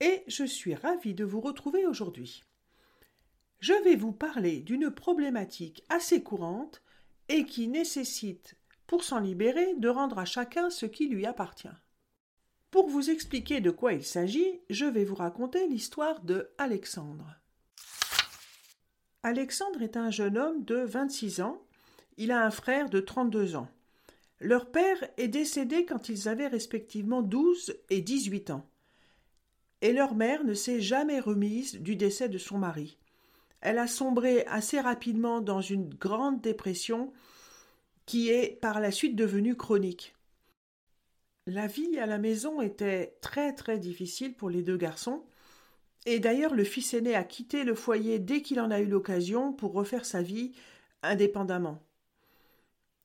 et je suis ravie de vous retrouver aujourd'hui. Je vais vous parler d'une problématique assez courante et qui nécessite, pour s'en libérer, de rendre à chacun ce qui lui appartient. Pour vous expliquer de quoi il s'agit, je vais vous raconter l'histoire de Alexandre. Alexandre est un jeune homme de 26 ans. Il a un frère de 32 ans. Leur père est décédé quand ils avaient respectivement 12 et 18 ans. Et leur mère ne s'est jamais remise du décès de son mari. Elle a sombré assez rapidement dans une grande dépression qui est par la suite devenue chronique. La vie à la maison était très très difficile pour les deux garçons, et d'ailleurs le fils aîné a quitté le foyer dès qu'il en a eu l'occasion pour refaire sa vie indépendamment.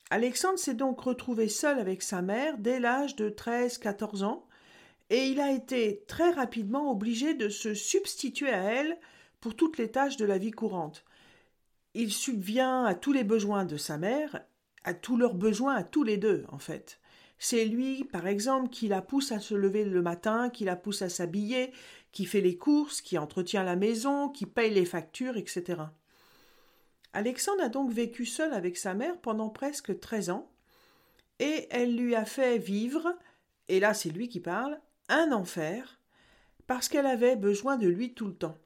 Alexandre s'est donc retrouvé seul avec sa mère dès l'âge de 13-14 ans, et il a été très rapidement obligé de se substituer à elle pour toutes les tâches de la vie courante. Il subvient à tous les besoins de sa mère, à tous leurs besoins, à tous les deux, en fait. C'est lui, par exemple, qui la pousse à se lever le matin, qui la pousse à s'habiller, qui fait les courses, qui entretient la maison, qui paye les factures, etc. Alexandre a donc vécu seul avec sa mère pendant presque treize ans, et elle lui a fait vivre, et là c'est lui qui parle, un enfer, parce qu'elle avait besoin de lui tout le temps.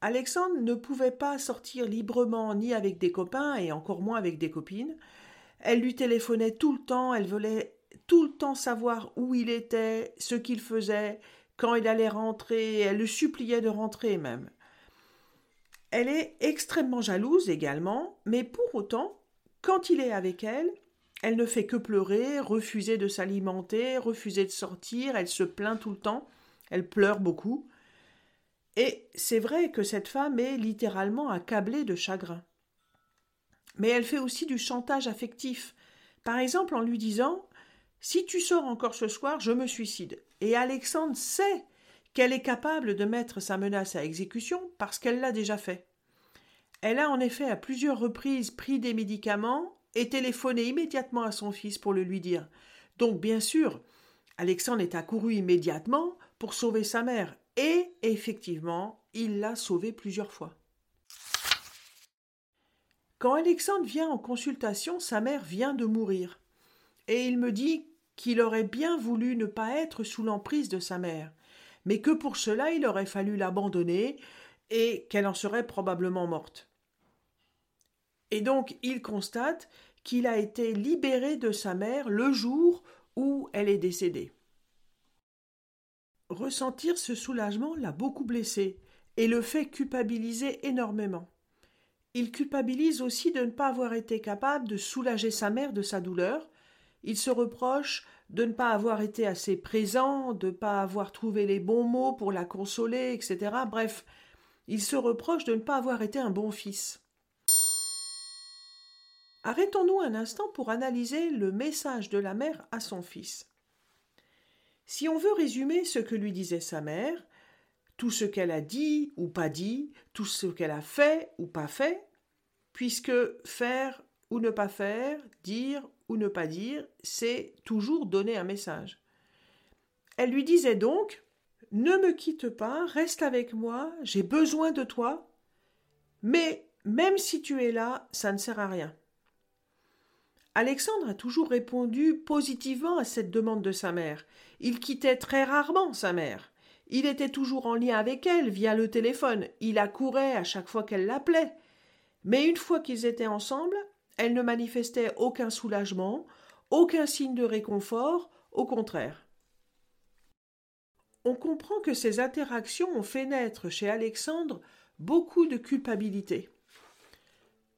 Alexandre ne pouvait pas sortir librement ni avec des copains et encore moins avec des copines. Elle lui téléphonait tout le temps, elle voulait tout le temps savoir où il était, ce qu'il faisait, quand il allait rentrer, elle le suppliait de rentrer même. Elle est extrêmement jalouse également, mais pour autant, quand il est avec elle, elle ne fait que pleurer, refuser de s'alimenter, refuser de sortir, elle se plaint tout le temps, elle pleure beaucoup. Et c'est vrai que cette femme est littéralement accablée de chagrin. Mais elle fait aussi du chantage affectif, par exemple en lui disant si tu sors encore ce soir, je me suicide. Et Alexandre sait qu'elle est capable de mettre sa menace à exécution parce qu'elle l'a déjà fait. Elle a en effet à plusieurs reprises pris des médicaments et téléphoné immédiatement à son fils pour le lui dire. Donc bien sûr, Alexandre est accouru immédiatement pour sauver sa mère, et effectivement, il l'a sauvée plusieurs fois. Quand Alexandre vient en consultation, sa mère vient de mourir, et il me dit qu'il aurait bien voulu ne pas être sous l'emprise de sa mère, mais que pour cela il aurait fallu l'abandonner et qu'elle en serait probablement morte. Et donc il constate qu'il a été libéré de sa mère le jour où elle est décédée. Ressentir ce soulagement l'a beaucoup blessé et le fait culpabiliser énormément. Il culpabilise aussi de ne pas avoir été capable de soulager sa mère de sa douleur, il se reproche de ne pas avoir été assez présent, de ne pas avoir trouvé les bons mots pour la consoler, etc. Bref, il se reproche de ne pas avoir été un bon fils. Arrêtons-nous un instant pour analyser le message de la mère à son fils. Si on veut résumer ce que lui disait sa mère, tout ce qu'elle a dit ou pas dit, tout ce qu'elle a fait ou pas fait, puisque faire ou ne pas faire, dire ou ne pas dire, c'est toujours donner un message. Elle lui disait donc Ne me quitte pas, reste avec moi, j'ai besoin de toi, mais même si tu es là, ça ne sert à rien. Alexandre a toujours répondu positivement à cette demande de sa mère. Il quittait très rarement sa mère. Il était toujours en lien avec elle via le téléphone. Il accourait à chaque fois qu'elle l'appelait. Mais une fois qu'ils étaient ensemble, elle ne manifestait aucun soulagement, aucun signe de réconfort, au contraire. On comprend que ces interactions ont fait naître chez Alexandre beaucoup de culpabilité.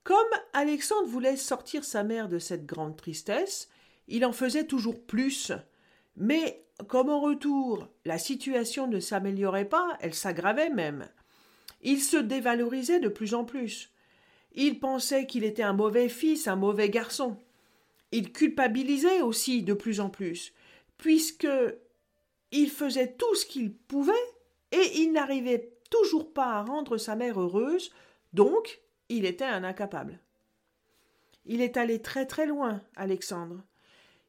Comme Alexandre voulait sortir sa mère de cette grande tristesse, il en faisait toujours plus. Mais comme en retour la situation ne s'améliorait pas, elle s'aggravait même. Il se dévalorisait de plus en plus. Il pensait qu'il était un mauvais fils, un mauvais garçon. Il culpabilisait aussi de plus en plus, puisque il faisait tout ce qu'il pouvait et il n'arrivait toujours pas à rendre sa mère heureuse, donc il était un incapable. Il est allé très très loin, Alexandre.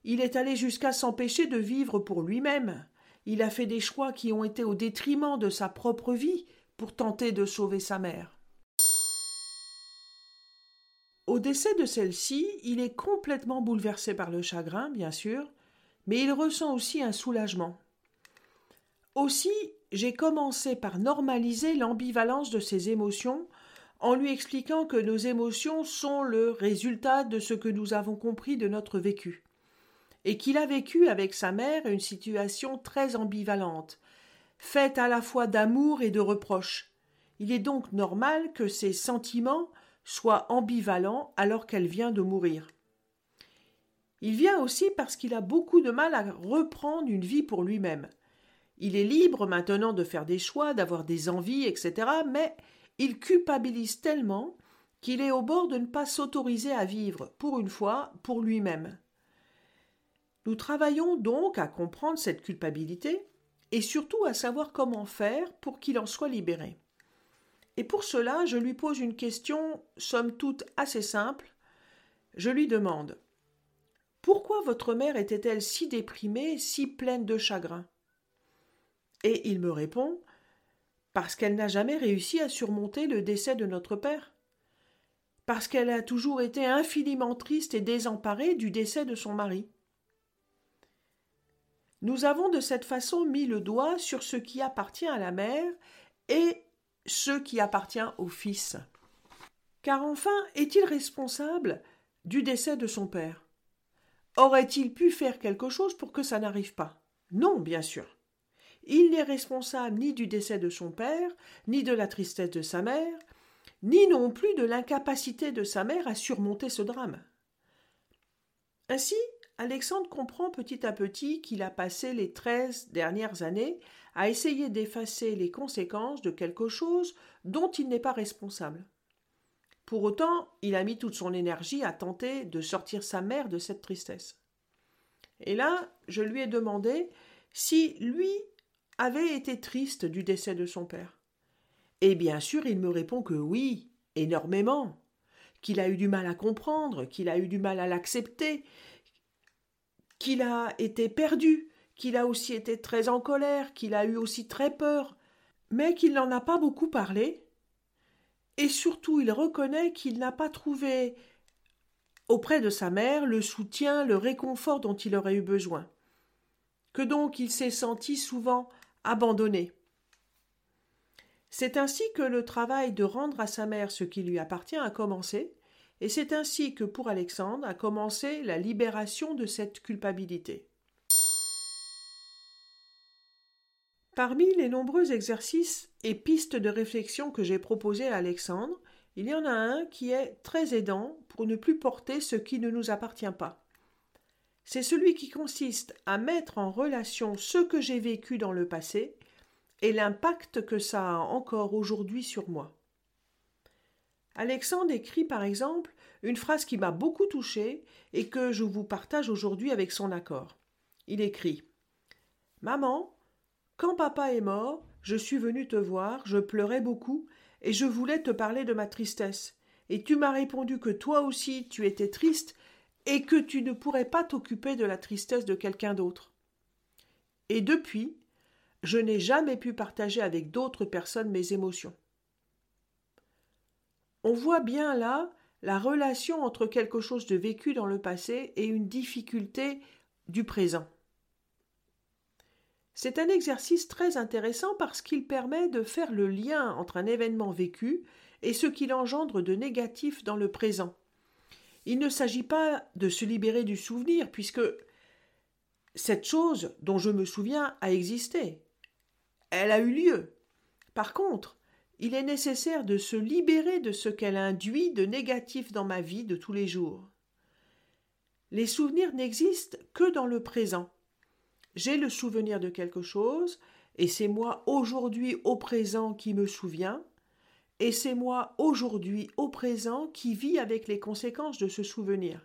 Il est allé jusqu'à s'empêcher de vivre pour lui-même. il a fait des choix qui ont été au détriment de sa propre vie pour tenter de sauver sa mère. Au décès de celle-ci, il est complètement bouleversé par le chagrin, bien sûr, mais il ressent aussi un soulagement. Aussi, j'ai commencé par normaliser l'ambivalence de ses émotions en lui expliquant que nos émotions sont le résultat de ce que nous avons compris de notre vécu, et qu'il a vécu avec sa mère une situation très ambivalente, faite à la fois d'amour et de reproche. Il est donc normal que ses sentiments soient ambivalents alors qu'elle vient de mourir. Il vient aussi parce qu'il a beaucoup de mal à reprendre une vie pour lui-même. Il est libre maintenant de faire des choix, d'avoir des envies, etc., mais il culpabilise tellement qu'il est au bord de ne pas s'autoriser à vivre, pour une fois, pour lui-même. Nous travaillons donc à comprendre cette culpabilité et surtout à savoir comment faire pour qu'il en soit libéré. Et pour cela, je lui pose une question, somme toute assez simple. Je lui demande Pourquoi votre mère était-elle si déprimée, si pleine de chagrin? Et il me répond parce qu'elle n'a jamais réussi à surmonter le décès de notre père, parce qu'elle a toujours été infiniment triste et désemparée du décès de son mari. Nous avons de cette façon mis le doigt sur ce qui appartient à la mère et ce qui appartient au fils. Car enfin, est-il responsable du décès de son père? Aurait-il pu faire quelque chose pour que ça n'arrive pas? Non, bien sûr. Il n'est responsable ni du décès de son père, ni de la tristesse de sa mère, ni non plus de l'incapacité de sa mère à surmonter ce drame. Ainsi, Alexandre comprend petit à petit qu'il a passé les treize dernières années à essayer d'effacer les conséquences de quelque chose dont il n'est pas responsable. Pour autant, il a mis toute son énergie à tenter de sortir sa mère de cette tristesse. Et là, je lui ai demandé si lui avait été triste du décès de son père. Et bien sûr, il me répond que oui, énormément, qu'il a eu du mal à comprendre, qu'il a eu du mal à l'accepter, qu'il a été perdu, qu'il a aussi été très en colère, qu'il a eu aussi très peur, mais qu'il n'en a pas beaucoup parlé, et surtout il reconnaît qu'il n'a pas trouvé auprès de sa mère le soutien, le réconfort dont il aurait eu besoin, que donc il s'est senti souvent abandonné. C'est ainsi que le travail de rendre à sa mère ce qui lui appartient a commencé, et c'est ainsi que pour Alexandre a commencé la libération de cette culpabilité. Parmi les nombreux exercices et pistes de réflexion que j'ai proposés à Alexandre, il y en a un qui est très aidant pour ne plus porter ce qui ne nous appartient pas c'est celui qui consiste à mettre en relation ce que j'ai vécu dans le passé et l'impact que ça a encore aujourd'hui sur moi. Alexandre écrit par exemple une phrase qui m'a beaucoup touché et que je vous partage aujourd'hui avec son accord. Il écrit Maman, quand papa est mort, je suis venu te voir, je pleurais beaucoup et je voulais te parler de ma tristesse. Et tu m'as répondu que toi aussi tu étais triste et que tu ne pourrais pas t'occuper de la tristesse de quelqu'un d'autre. Et depuis, je n'ai jamais pu partager avec d'autres personnes mes émotions. On voit bien là la relation entre quelque chose de vécu dans le passé et une difficulté du présent. C'est un exercice très intéressant parce qu'il permet de faire le lien entre un événement vécu et ce qu'il engendre de négatif dans le présent. Il ne s'agit pas de se libérer du souvenir, puisque cette chose dont je me souviens a existé. Elle a eu lieu. Par contre, il est nécessaire de se libérer de ce qu'elle induit de négatif dans ma vie de tous les jours. Les souvenirs n'existent que dans le présent. J'ai le souvenir de quelque chose, et c'est moi aujourd'hui au présent qui me souviens, et c'est moi aujourd'hui au présent qui vis avec les conséquences de ce souvenir.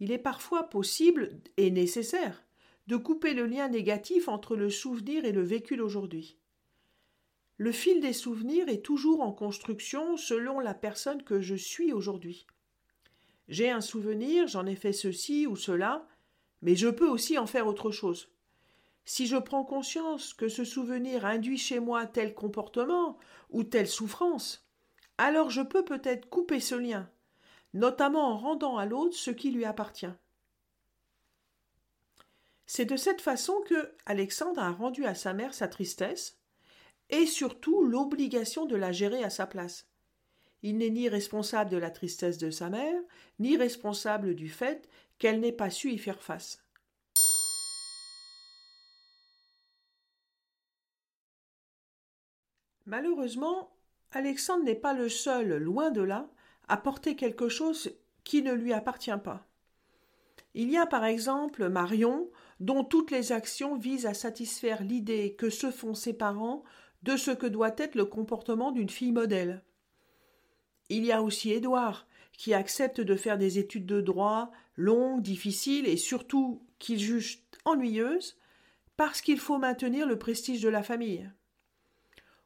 Il est parfois possible et nécessaire de couper le lien négatif entre le souvenir et le vécu d'aujourd'hui. Le fil des souvenirs est toujours en construction selon la personne que je suis aujourd'hui. J'ai un souvenir, j'en ai fait ceci ou cela, mais je peux aussi en faire autre chose. Si je prends conscience que ce souvenir induit chez moi tel comportement ou telle souffrance, alors je peux peut-être couper ce lien, notamment en rendant à l'autre ce qui lui appartient. C'est de cette façon que Alexandre a rendu à sa mère sa tristesse et surtout l'obligation de la gérer à sa place. Il n'est ni responsable de la tristesse de sa mère, ni responsable du fait qu'elle n'ait pas su y faire face. Malheureusement, Alexandre n'est pas le seul, loin de là, à porter quelque chose qui ne lui appartient pas. Il y a par exemple Marion, dont toutes les actions visent à satisfaire l'idée que se font ses parents de ce que doit être le comportement d'une fille modèle. Il y a aussi Édouard, qui accepte de faire des études de droit longues, difficiles et surtout qu'il juge ennuyeuses, parce qu'il faut maintenir le prestige de la famille.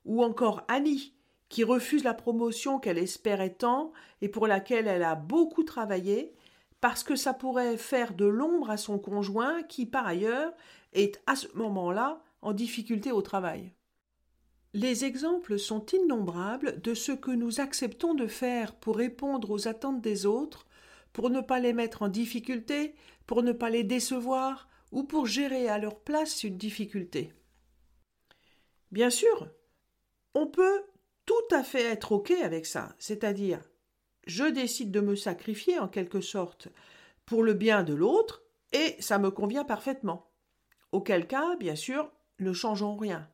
Ou encore Annie, qui refuse la promotion qu'elle espérait tant et pour laquelle elle a beaucoup travaillé, parce que ça pourrait faire de l'ombre à son conjoint qui, par ailleurs, est à ce moment-là en difficulté au travail. Les exemples sont innombrables de ce que nous acceptons de faire pour répondre aux attentes des autres, pour ne pas les mettre en difficulté, pour ne pas les décevoir, ou pour gérer à leur place une difficulté. Bien sûr, on peut tout à fait être OK avec ça, c'est-à-dire je décide de me sacrifier en quelque sorte pour le bien de l'autre, et ça me convient parfaitement. Auquel cas, bien sûr, ne changeons rien.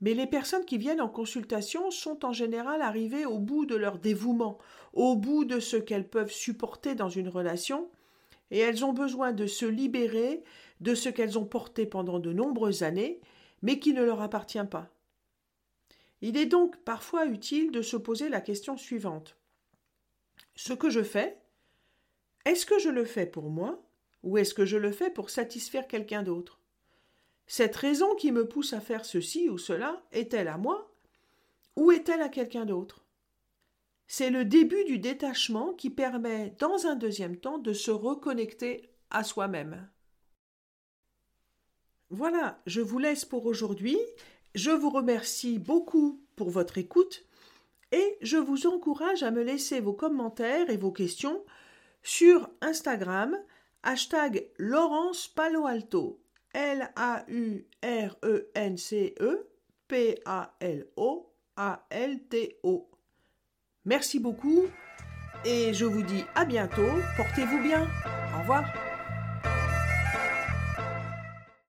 Mais les personnes qui viennent en consultation sont en général arrivées au bout de leur dévouement, au bout de ce qu'elles peuvent supporter dans une relation, et elles ont besoin de se libérer de ce qu'elles ont porté pendant de nombreuses années, mais qui ne leur appartient pas. Il est donc parfois utile de se poser la question suivante. Ce que je fais, est-ce que je le fais pour moi ou est-ce que je le fais pour satisfaire quelqu'un d'autre? Cette raison qui me pousse à faire ceci ou cela est-elle à moi ou est-elle à quelqu'un d'autre? C'est le début du détachement qui permet, dans un deuxième temps, de se reconnecter à soi-même. Voilà, je vous laisse pour aujourd'hui. Je vous remercie beaucoup pour votre écoute et je vous encourage à me laisser vos commentaires et vos questions sur Instagram, hashtag Laurence Palo Alto, L-A-U-R-E-N-C-E, P-A-L-O-A-L-T-O. Merci beaucoup et je vous dis à bientôt. Portez-vous bien. Au revoir.